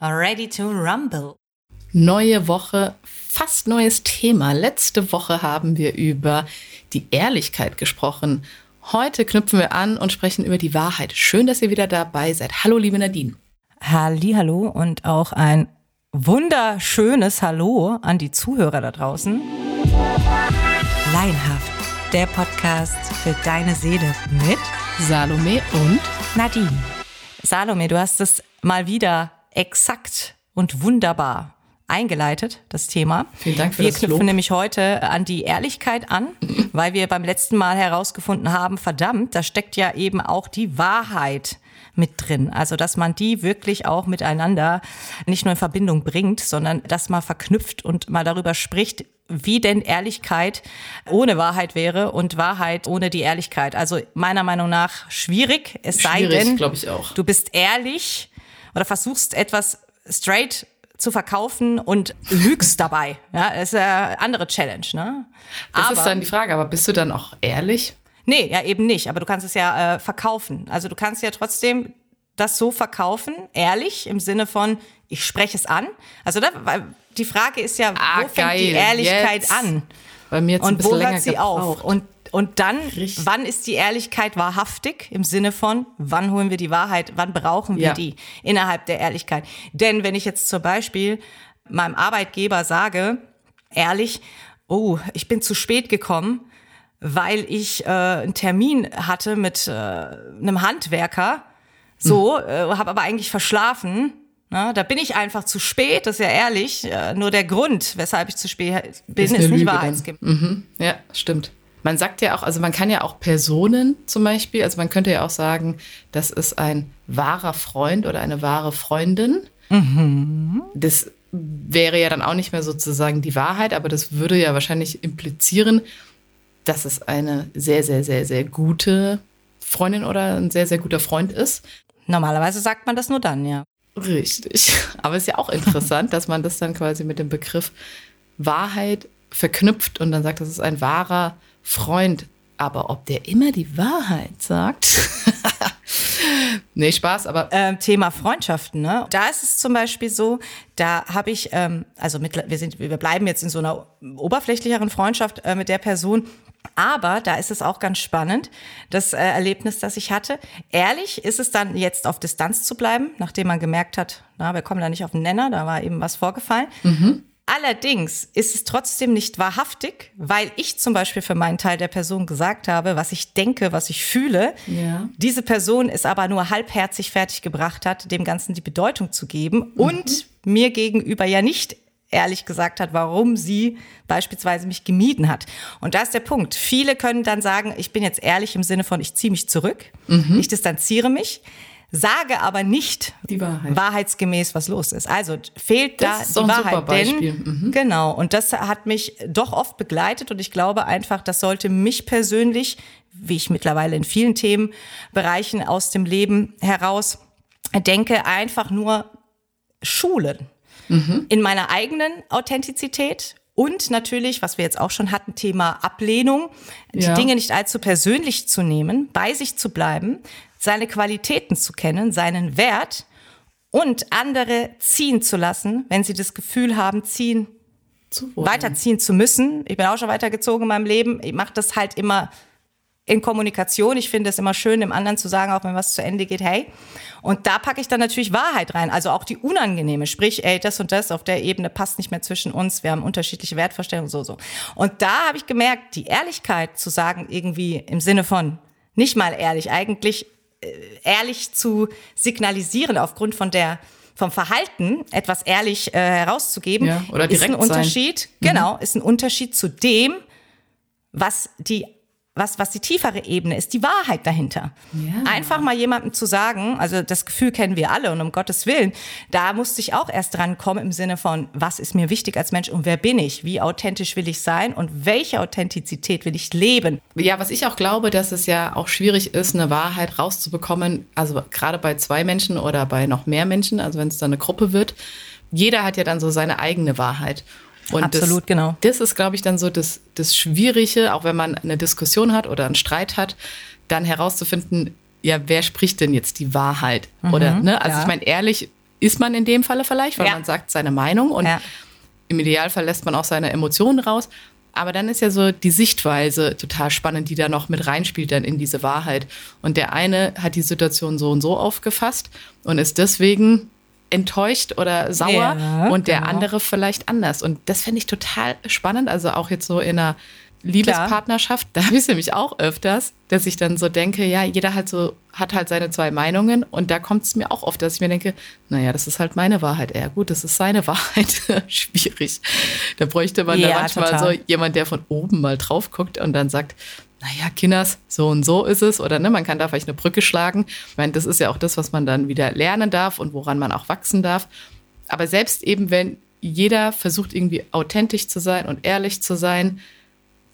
Ready to rumble. Neue Woche, fast neues Thema. Letzte Woche haben wir über die Ehrlichkeit gesprochen. Heute knüpfen wir an und sprechen über die Wahrheit. Schön, dass ihr wieder dabei seid. Hallo, liebe Nadine. Hallo und auch ein wunderschönes Hallo an die Zuhörer da draußen. Laienhaft, der Podcast für deine Seele mit Salome und Nadine. Salome, du hast es mal wieder exakt und wunderbar eingeleitet, das Thema. Vielen Dank für wir das knüpfen Lob. nämlich heute an die Ehrlichkeit an, weil wir beim letzten Mal herausgefunden haben, verdammt, da steckt ja eben auch die Wahrheit mit drin. Also, dass man die wirklich auch miteinander nicht nur in Verbindung bringt, sondern dass man verknüpft und mal darüber spricht, wie denn Ehrlichkeit ohne Wahrheit wäre und Wahrheit ohne die Ehrlichkeit. Also meiner Meinung nach schwierig, es sei Schwierig, denn, glaube ich auch. du bist ehrlich oder versuchst etwas straight zu verkaufen und lügst dabei. Ja, das ist eine andere Challenge, ne? Das aber, ist dann die Frage, aber bist du dann auch ehrlich? nee, ja eben nicht, aber du kannst es ja äh, verkaufen. Also du kannst ja trotzdem das so verkaufen, ehrlich, im Sinne von, ich spreche es an. Also da, die Frage ist ja, Ah, wo fängt die geil, Ehrlichkeit jetzt. an? Bei mir jetzt ein Und wo bisschen länger hört sie gebraucht. auf? Und, und dann, Richtig. wann ist die Ehrlichkeit wahrhaftig? Im Sinne von, wann holen wir die Wahrheit? Wann brauchen wir Ja. die innerhalb der Ehrlichkeit? Denn wenn ich jetzt zum Beispiel meinem Arbeitgeber sage, ehrlich, oh, ich bin zu spät gekommen, weil ich äh, einen Termin hatte mit äh, einem Handwerker, so, Hm. äh, habe aber eigentlich verschlafen. Na, da bin ich einfach zu spät, das ist ja ehrlich. Äh, nur der Grund, weshalb ich zu spät bin, ist, eine nicht wahrheitsgemäß. Mhm. Ja, stimmt. Man sagt ja auch, also man kann ja auch Personen zum Beispiel, also man könnte ja auch sagen, das ist ein wahrer Freund oder eine wahre Freundin. Das wäre ja dann auch nicht mehr sozusagen die Wahrheit, aber das würde ja wahrscheinlich implizieren, dass es eine sehr, sehr, sehr, sehr gute Freundin oder ein sehr, sehr guter Freund ist. Normalerweise sagt man das nur dann, ja. Richtig. Aber es ist ja auch interessant, dass man das dann quasi mit dem Begriff Wahrheit verknüpft und dann sagt, das ist ein wahrer Freund. Aber ob der immer die Wahrheit sagt? nee, Spaß, aber Ähm, Thema Freundschaften, ne? Da ist es zum Beispiel so, da habe ich, ähm, also mit, wir sind, wir bleiben jetzt in so einer oberflächlicheren Freundschaft äh, mit der Person. Aber da ist es auch ganz spannend, das äh, Erlebnis, das ich hatte. Ehrlich ist es dann jetzt auf Distanz zu bleiben, nachdem man gemerkt hat, na, wir kommen da nicht auf den Nenner, da war eben was vorgefallen. Allerdings ist es trotzdem nicht wahrhaftig, weil ich zum Beispiel für meinen Teil der Person gesagt habe, was ich denke, was ich fühle. Ja. Diese Person es aber nur halbherzig fertiggebracht hat, dem Ganzen die Bedeutung zu geben und mir gegenüber ja nicht ehrlich gesagt hat, warum sie beispielsweise mich gemieden hat. Und da ist der Punkt. Viele können dann sagen, ich bin jetzt ehrlich im Sinne von, ich ziehe mich zurück, ich distanziere mich, sage aber nicht Die Wahrheit. wahrheitsgemäß, was los ist. Also fehlt Das da ist die ein Wahrheit. super Beispiel. Mhm. Denn, Genau. Und das hat mich doch oft begleitet und ich glaube einfach, das sollte mich persönlich, wie ich mittlerweile in vielen Themenbereichen aus dem Leben heraus denke, einfach nur schulen. In meiner eigenen Authentizität und natürlich, was wir jetzt auch schon hatten, Thema Ablehnung, die Ja. Dinge nicht allzu persönlich zu nehmen, bei sich zu bleiben, seine Qualitäten zu kennen, seinen Wert und andere ziehen zu lassen, wenn sie das Gefühl haben, ziehen, zu weiterziehen zu müssen. Ich bin auch schon weitergezogen in meinem Leben. Ich mache das halt immer in Kommunikation. Ich finde es immer schön, dem anderen zu sagen, auch wenn was zu Ende geht, hey. Und da packe ich dann natürlich Wahrheit rein, also auch die unangenehme, sprich, ey, das und das auf der Ebene passt nicht mehr zwischen uns, wir haben unterschiedliche Wertvorstellungen, so, so. Und da habe ich gemerkt, die Ehrlichkeit zu sagen, irgendwie im Sinne von, nicht mal ehrlich, eigentlich ehrlich zu signalisieren aufgrund von der vom Verhalten etwas ehrlich äh, herauszugeben, Ja, oder ist ein direkt sein. Unterschied. Genau, ist ein Unterschied zu dem, was die was, was die tiefere Ebene ist, die Wahrheit dahinter. Ja. Einfach mal jemandem zu sagen, also das Gefühl kennen wir alle und um Gottes Willen, da musste ich auch erst dran kommen im Sinne von, was ist mir wichtig als Mensch und wer bin ich? Wie authentisch will ich sein und welche Authentizität will ich leben? Ja, was ich auch glaube, dass es ja auch schwierig ist, eine Wahrheit rauszubekommen, also gerade bei zwei Menschen oder bei noch mehr Menschen, also wenn es dann eine Gruppe wird. Jeder hat ja dann so seine eigene Wahrheit. Und Absolut, das, genau. Das ist, glaube ich, dann so das, das Schwierige, auch wenn man eine Diskussion hat oder einen Streit hat, dann herauszufinden, ja, wer spricht denn jetzt die Wahrheit? oder, ne? Also Mhm, ja. ich meine, ehrlich ist man in dem Falle vielleicht, weil Ja. man sagt seine Meinung und Ja. im Idealfall lässt man auch seine Emotionen raus. Aber dann ist ja so die Sichtweise total spannend, die da noch mit reinspielt dann in diese Wahrheit. Und der eine hat die Situation so und so aufgefasst und ist deswegen enttäuscht oder sauer Ja, und der genau. andere vielleicht anders. Und das fände ich total spannend. Also auch jetzt so in einer Liebespartnerschaft, da habe ich es nämlich auch öfters, dass ich dann so denke, ja, jeder halt so, hat halt seine zwei Meinungen und da kommt es mir auch oft, dass ich mir denke, naja, das ist halt meine Wahrheit. Ja gut, das ist seine Wahrheit. Schwierig. Da bräuchte man Ja, da manchmal total. so jemand, der von oben mal drauf guckt und dann sagt, naja, Kinders, so und so ist es. Oder ne, man kann da vielleicht eine Brücke schlagen. Ich meine, das ist ja auch das, was man dann wieder lernen darf und woran man auch wachsen darf. Aber selbst eben, wenn jeder versucht, irgendwie authentisch zu sein und ehrlich zu sein,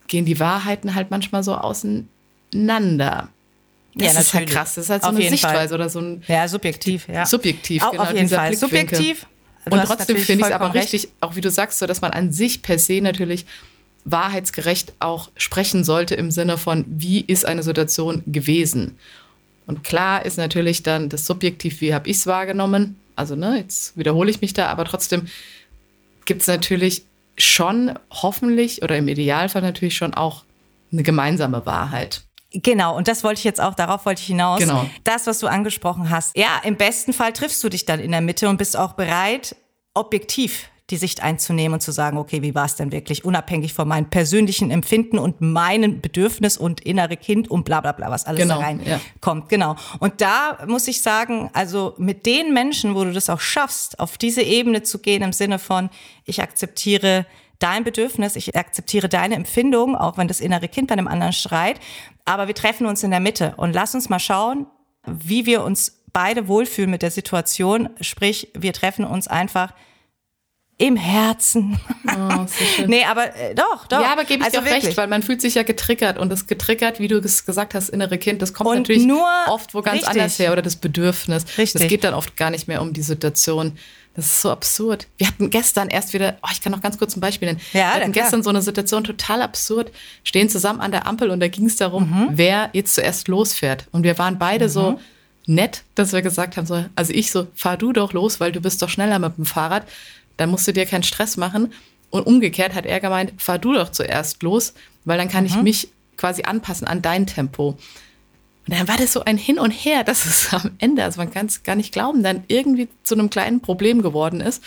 gehen die Wahrheiten halt manchmal so auseinander. Das Ja, ist halt krass. Das ist halt so Auf eine jeden Fall. Sichtweise oder so ein Ja, subjektiv, ja. subjektiv. Auch genau, auf jeden Fall. Subjektiv. Und trotzdem finde ich es aber recht. richtig, auch wie du sagst, so, dass man an sich per se natürlich wahrheitsgerecht auch sprechen sollte im Sinne von, wie ist eine Situation gewesen. Und klar ist natürlich dann das Subjektiv, wie habe ich es wahrgenommen. Also, ne, jetzt wiederhole ich mich da, aber trotzdem gibt es natürlich schon hoffentlich oder im Idealfall natürlich schon auch eine gemeinsame Wahrheit. Genau, und das wollte ich jetzt auch, darauf wollte ich hinaus. Genau. Das, was du angesprochen hast. Ja, im besten Fall triffst du dich dann in der Mitte und bist auch bereit, objektiv die Sicht einzunehmen und zu sagen, okay, wie war es denn wirklich, unabhängig von meinem persönlichen Empfinden und meinem Bedürfnis und innere Kind und bla bla bla, was alles Genau, da rein ja. kommt. Genau. Und da muss ich sagen, also mit den Menschen, wo du das auch schaffst, auf diese Ebene zu gehen, im Sinne von, ich akzeptiere dein Bedürfnis, ich akzeptiere deine Empfindung, auch wenn das innere Kind bei einem anderen schreit, aber wir treffen uns in der Mitte und lass uns mal schauen, wie wir uns beide wohlfühlen mit der Situation, sprich, wir treffen uns einfach im Herzen. Oh, so nee, aber äh, doch, doch. Ja, aber gebe ich also dir auch recht, weil man fühlt sich ja getriggert und das getriggert, wie du es gesagt hast, innere Kind, das kommt Und natürlich nur- oft wo ganz richtig. anders her oder das Bedürfnis. Richtig. Es geht dann oft gar nicht mehr um die Situation. Das ist so absurd. Wir hatten gestern erst wieder, oh, ich kann noch ganz kurz ein Beispiel nennen. Ja, Wir hatten klar. gestern so eine Situation total absurd, stehen zusammen an der Ampel und da ging es darum, Mhm. wer jetzt zuerst losfährt. Und wir waren beide so nett, dass wir gesagt haben, so, also ich so, fahr du doch los, weil du bist doch schneller mit dem Fahrrad, dann musst du dir keinen Stress machen. Und umgekehrt hat er gemeint, fahr du doch zuerst los, weil dann kann ich Mhm. mich quasi anpassen an dein Tempo. Und dann war das so ein Hin und Her, dass es am Ende, also man kann es gar nicht glauben, dann irgendwie zu einem kleinen Problem geworden ist.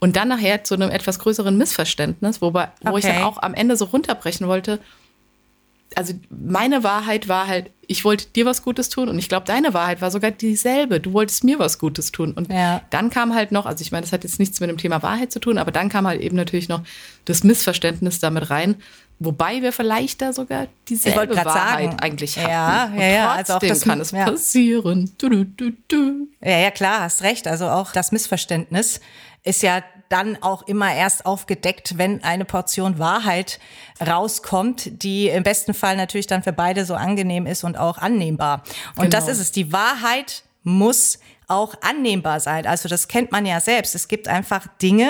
Und dann nachher zu einem etwas größeren Missverständnis, wobei, wo ich Okay. dann auch am Ende so runterbrechen wollte. Also meine Wahrheit war halt, ich wollte dir was Gutes tun und ich glaube, deine Wahrheit war sogar dieselbe. Du wolltest mir was Gutes tun. Und Ja. dann kam halt noch, also ich meine, das hat jetzt nichts mit dem Thema Wahrheit zu tun, aber dann kam halt eben natürlich noch das Missverständnis damit rein, wobei wir vielleicht da sogar dieselbe Wahrheit sagen. eigentlich hatten. Ja, ja, ja, also auch trotzdem das- kann es ja. passieren. Du, du, du, du. Ja, ja, klar, hast recht. Also auch das Missverständnis ist ja dann auch immer erst aufgedeckt, wenn eine Portion Wahrheit rauskommt, die im besten Fall natürlich dann für beide so angenehm ist und auch annehmbar. Und das Genau. ist es. Die Wahrheit muss auch annehmbar sein. Also das kennt man ja selbst. Es gibt einfach Dinge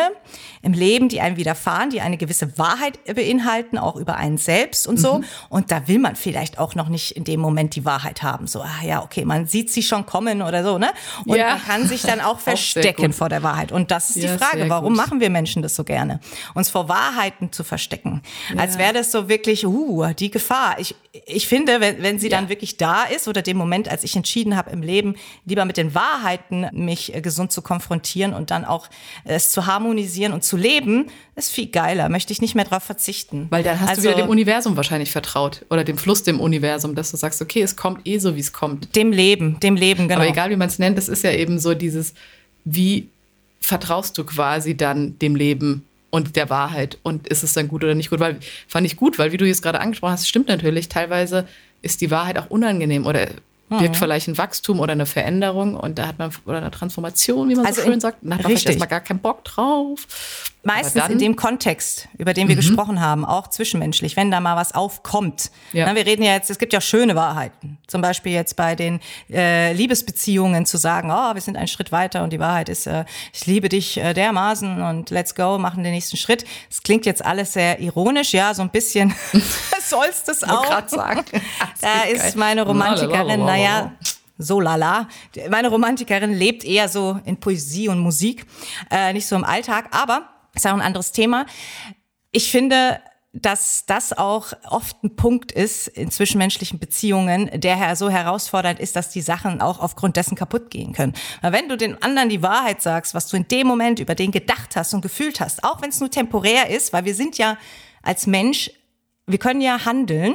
im Leben, die einem widerfahren, die eine gewisse Wahrheit beinhalten, auch über einen selbst und so. Und da will man vielleicht auch noch nicht in dem Moment die Wahrheit haben. So, ah ja, okay, man sieht sie schon kommen oder so, ne? Und Ja. man kann sich dann auch verstecken gut. vor der Wahrheit. Und das ist die Ja, Frage, sehr warum gut. machen wir Menschen das so gerne? Uns vor Wahrheiten zu verstecken. Als wäre das so wirklich, uh, die Gefahr. Ich, ich finde, wenn, wenn sie dann wirklich da ist oder dem Moment, als ich entschieden habe im Leben, lieber mit den Wahrheiten mich äh, gesund zu konfrontieren und dann auch äh, es zu harmonisieren und zu leben, ist viel geiler. Möchte ich nicht mehr drauf verzichten. Weil dann hast also, du wieder dem Universum wahrscheinlich vertraut oder dem Fluss dem Universum, dass du sagst, okay, es kommt eh so, wie es kommt. dem Leben, dem Leben, genau. Aber egal, wie man es nennt, das ist ja eben so dieses, wie vertraust du quasi dann dem Leben und der Wahrheit und ist es dann gut oder nicht gut? Weil fand ich gut, weil wie du jetzt gerade angesprochen hast, stimmt natürlich, teilweise ist die Wahrheit auch unangenehm oder Mhm. birgt vielleicht ein Wachstum oder eine Veränderung und da hat man oder eine Transformation, wie man Also so schön in- sagt, da hat man vielleicht richtig. erstmal gar keinen Bock drauf. Meistens dann- in dem Kontext, über den wir gesprochen haben, auch zwischenmenschlich, wenn da mal was aufkommt. Ja. Na, wir reden ja jetzt, es gibt ja schöne Wahrheiten. Zum Beispiel jetzt bei den äh, Liebesbeziehungen zu sagen, oh, wir sind einen Schritt weiter und die Wahrheit ist, äh, ich liebe dich äh, dermaßen und let's go, machen den nächsten Schritt. Es klingt jetzt alles sehr ironisch, ja, so ein bisschen soll's das Wollte auch. sagen. Da ist meine Romantikerin. Naja, so lala. Meine Romantikerin lebt eher so in Poesie und Musik, äh, nicht so im Alltag, aber ist auch ein anderes Thema. Ich finde, dass das auch oft ein Punkt ist in zwischenmenschlichen Beziehungen, der so herausfordernd ist, dass die Sachen auch aufgrund dessen kaputt gehen können. Weil wenn du den anderen die Wahrheit sagst, was du in dem Moment über den gedacht hast und gefühlt hast, auch wenn es nur temporär ist, weil wir sind ja als Mensch, wir können ja handeln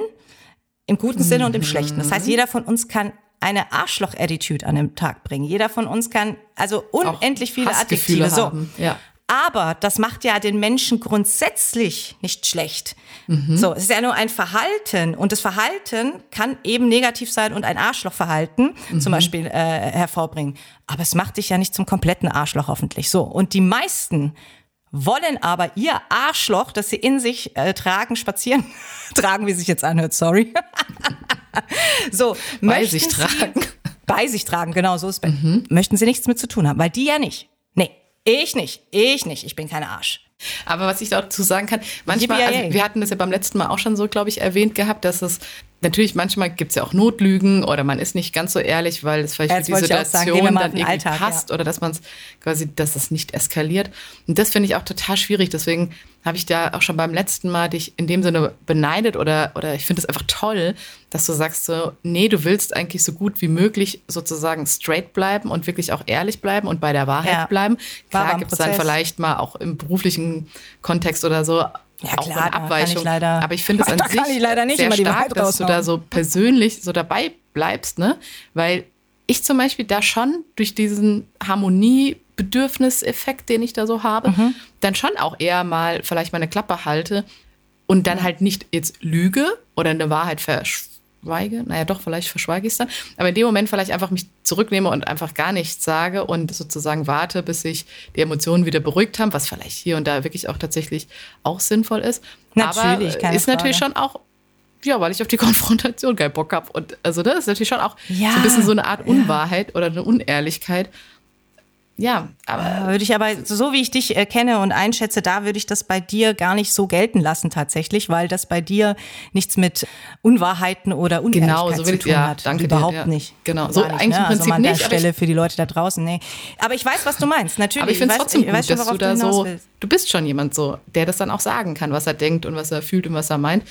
im guten Sinne und im schlechten. Das heißt, jeder von uns kann eine Arschloch-Attitude an den Tag bringen. Jeder von uns kann also unendlich Auch viele Hassgefühle Adjektive. So. haben, ja. Aber das macht ja den Menschen grundsätzlich nicht schlecht. So, es ist ja nur ein Verhalten und das Verhalten kann eben negativ sein und ein Arschlochverhalten zum Beispiel äh, hervorbringen. Aber es macht dich ja nicht zum kompletten Arschloch hoffentlich. So und die meisten wollen aber ihr Arschloch, das sie in sich äh, tragen, spazieren tragen, wie sich jetzt anhört. Sorry. so Bei sich sie- tragen. bei sich tragen, genau so ist es. Möchten sie nichts mit zu tun haben, weil die ja nicht. Nee, ich nicht, ich nicht, ich bin keine Arsch. Aber was ich dazu sagen kann, manchmal, also wir hatten das ja beim letzten Mal auch schon so, glaube ich, erwähnt gehabt, dass es natürlich manchmal gibt es ja auch Notlügen oder man ist nicht ganz so ehrlich, weil es vielleicht Ja, für jetzt die sagen, Situation mal dann irgendwie Alltag, passt oder dass man es quasi, dass es nicht eskaliert. Und das finde ich auch total schwierig. Deswegen habe ich da auch schon beim letzten Mal dich in dem Sinne beneidet oder, oder ich finde es einfach toll, dass du sagst so, nee, du willst eigentlich so gut wie möglich sozusagen straight bleiben und wirklich auch ehrlich bleiben und bei der Wahrheit Ja. bleiben. Klar gibt es dann vielleicht mal auch im beruflichen Kontext oder so Ja, auch klar, eine da kann ich Abweichung. leider- aber ich finde es an sich kann ich leider nicht sehr stark, dass du da so persönlich so dabei bleibst, ne? Weil ich zum Beispiel da schon durch diesen Harmoniebedürfniseffekt, den ich da so habe, Mhm. dann schon auch eher mal vielleicht meine Klappe halte und dann halt nicht jetzt lüge oder eine Wahrheit verschweige. Naja, doch, vielleicht verschweige ich es dann. Aber in dem Moment vielleicht einfach mich zurücknehme und einfach gar nichts sage und sozusagen warte, bis sich die Emotionen wieder beruhigt haben, was vielleicht hier und da wirklich auch tatsächlich auch sinnvoll ist. Natürlich, Aber ist natürlich Frage. schon auch ja, weil ich auf die Konfrontation keinen Bock habe. Und also das ist natürlich schon auch Ja, so ein bisschen so eine Art ja. Unwahrheit oder eine Unehrlichkeit. Ja, aber Da Würde ich aber, so wie ich dich äh, kenne und einschätze, da würde ich das bei dir gar nicht so gelten lassen tatsächlich, weil das bei dir nichts mit Unwahrheiten oder Unehrlichkeit Genau, so will zu ich- tun ja, hat. danke dir, Überhaupt ja. nicht. Genau, so nicht, eigentlich im ne? also Prinzip mal an der nicht, Stelle ich- für die Leute da draußen, nee. Aber ich weiß, was du meinst, natürlich. Aber ich finde trotzdem ich weiß gut, schon, dass du da hinaus so, willst. du bist schon jemand so, der das dann auch sagen kann, was er denkt und was er fühlt und was er meint.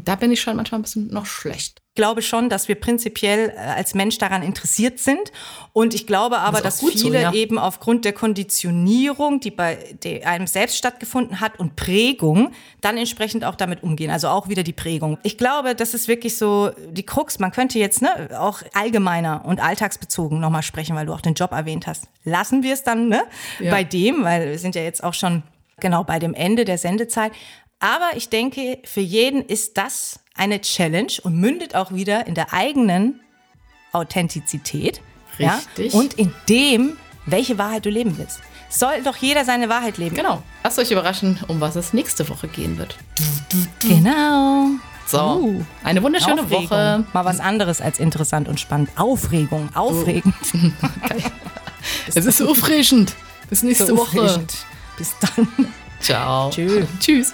Und da bin ich schon manchmal ein bisschen noch schlecht. Ich glaube schon, dass wir prinzipiell äh, als Mensch daran interessiert sind. Und ich glaube aber, Das dass gut so, viele ja. eben aufgrund der Konditionierung, die bei einem selbst stattgefunden hat und Prägung, dann entsprechend auch damit umgehen. Also auch wieder die Prägung. Ich glaube, das ist wirklich so die Krux. Man könnte jetzt ne, auch allgemeiner und alltagsbezogen nochmal sprechen, weil du auch den Job erwähnt hast. Lassen wir es dann ne, Ja. bei dem, weil wir sind ja jetzt auch schon genau bei dem Ende der Sendezeit. Aber ich denke, für jeden ist das eine Challenge und mündet auch wieder in der eigenen Authentizität. Richtig. Ja? Und in dem, welche Wahrheit du leben willst. Soll doch jeder seine Wahrheit leben. Genau. Lasst euch überraschen, um was es nächste Woche gehen wird. Genau. So, Uh, eine wunderschöne Aufregung. Woche. Mal was anderes als interessant und spannend. Aufregung. Aufregend. Es ist so aufregend. Bis nächste So Woche. Bis dann. Ciao. Tschö. Tschüss.